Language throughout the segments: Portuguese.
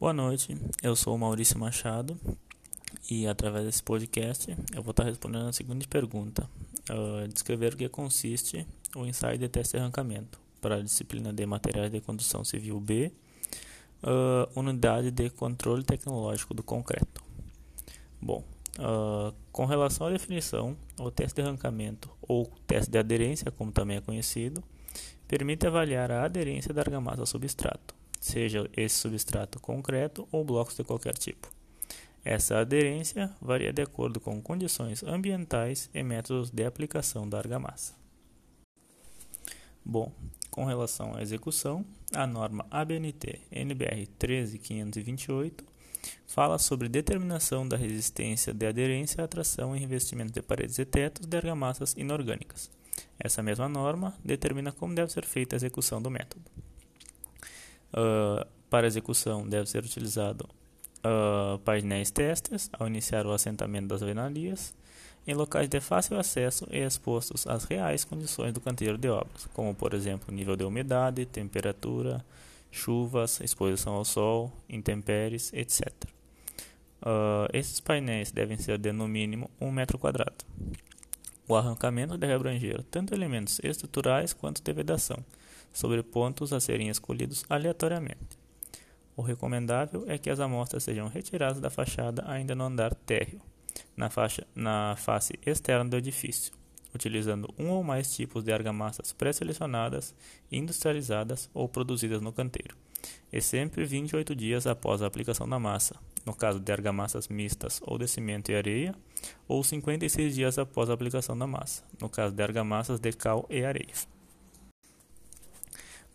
Boa noite, eu sou o Maurício Machado e através desse podcast eu vou estar respondendo a seguinte pergunta: uh, descrever o que consiste o ensaio de teste de arrancamento para a disciplina de materiais de construção civil B, uh, unidade de controle tecnológico do concreto. Bom, uh, com relação à definição, o teste de arrancamento ou teste de aderência, como também é conhecido, permite avaliar a aderência da argamassa ao substrato seja esse substrato concreto ou blocos de qualquer tipo. Essa aderência varia de acordo com condições ambientais e métodos de aplicação da argamassa. Bom, com relação à execução, a norma ABNT NBR 13528 fala sobre determinação da resistência de aderência à tração e revestimento de paredes e tetos de argamassas inorgânicas. Essa mesma norma determina como deve ser feita a execução do método. Uh, para execução deve ser utilizado uh, painéis testes ao iniciar o assentamento das venarias em locais de fácil acesso e expostos às reais condições do canteiro de obras, como por exemplo nível de umidade, temperatura, chuvas, exposição ao sol, intempéries, etc. Uh, esses painéis devem ser de no mínimo um metro quadrado. O arrancamento deve abranger tanto elementos estruturais quanto de vedação, sobre pontos a serem escolhidos aleatoriamente. O recomendável é que as amostras sejam retiradas da fachada ainda no andar térreo, na, faixa, na face externa do edifício, utilizando um ou mais tipos de argamassas pré-selecionadas, industrializadas ou produzidas no canteiro, e sempre 28 dias após a aplicação da massa, no caso de argamassas mistas ou de cimento e areia, ou 56 dias após a aplicação da massa, no caso de argamassas de cal e areia.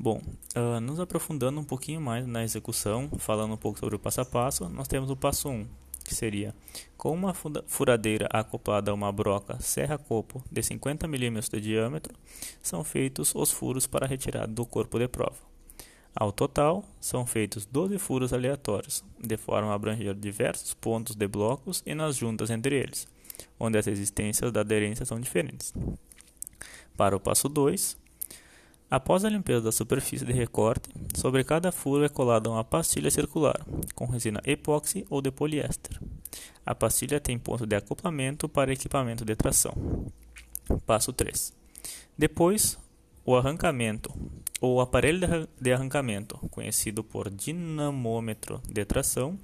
Bom, uh, nos aprofundando um pouquinho mais na execução, falando um pouco sobre o passo a passo, nós temos o passo 1, que seria com uma furadeira acoplada a uma broca serra-copo de 50 mm de diâmetro, são feitos os furos para retirada do corpo de prova. Ao total, são feitos 12 furos aleatórios, de forma a abranger diversos pontos de blocos e nas juntas entre eles, onde as resistências da aderência são diferentes. Para o passo 2, Após a limpeza da superfície de recorte, sobre cada furo é colada uma pastilha circular, com resina epóxi ou de poliéster. A pastilha tem ponto de acoplamento para equipamento de tração. Passo 3. Depois, o arrancamento ou aparelho de arrancamento, conhecido por dinamômetro de tração,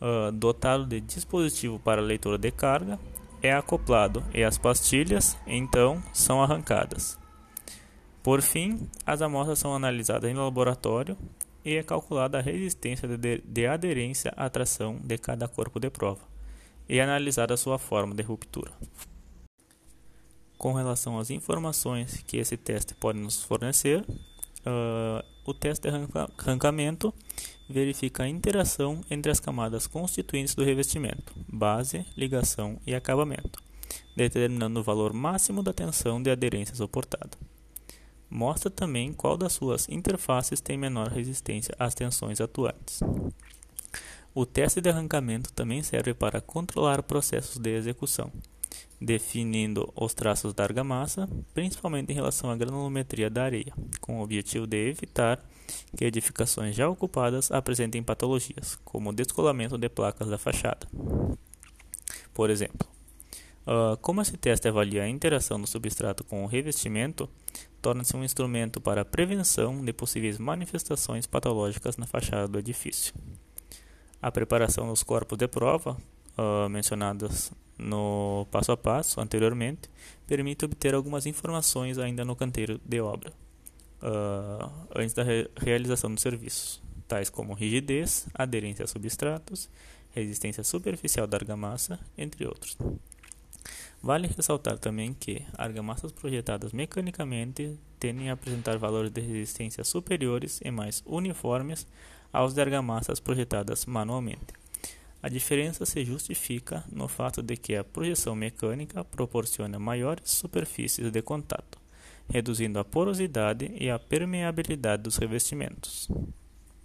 uh, dotado de dispositivo para leitura de carga, é acoplado e as pastilhas, então, são arrancadas. Por fim, as amostras são analisadas em laboratório e é calculada a resistência de, de aderência à tração de cada corpo de prova e analisada a sua forma de ruptura. Com relação às informações que esse teste pode nos fornecer, uh, o teste de arrancamento verifica a interação entre as camadas constituintes do revestimento, base, ligação e acabamento, determinando o valor máximo da tensão de aderência suportada. Mostra também qual das suas interfaces tem menor resistência às tensões atuantes. O teste de arrancamento também serve para controlar processos de execução, definindo os traços da argamassa, principalmente em relação à granulometria da areia, com o objetivo de evitar que edificações já ocupadas apresentem patologias, como o descolamento de placas da fachada. Por exemplo, Uh, como esse teste avalia a interação do substrato com o revestimento, torna-se um instrumento para a prevenção de possíveis manifestações patológicas na fachada do edifício. A preparação dos corpos de prova, uh, mencionadas no passo a passo anteriormente, permite obter algumas informações ainda no canteiro de obra, uh, antes da re realização dos serviços, tais como rigidez, aderência a substratos, resistência superficial da argamassa, entre outros. Vale ressaltar também que argamassas projetadas mecanicamente tendem a apresentar valores de resistência superiores e mais uniformes aos de argamassas projetadas manualmente. A diferença se justifica no fato de que a projeção mecânica proporciona maiores superfícies de contato, reduzindo a porosidade e a permeabilidade dos revestimentos.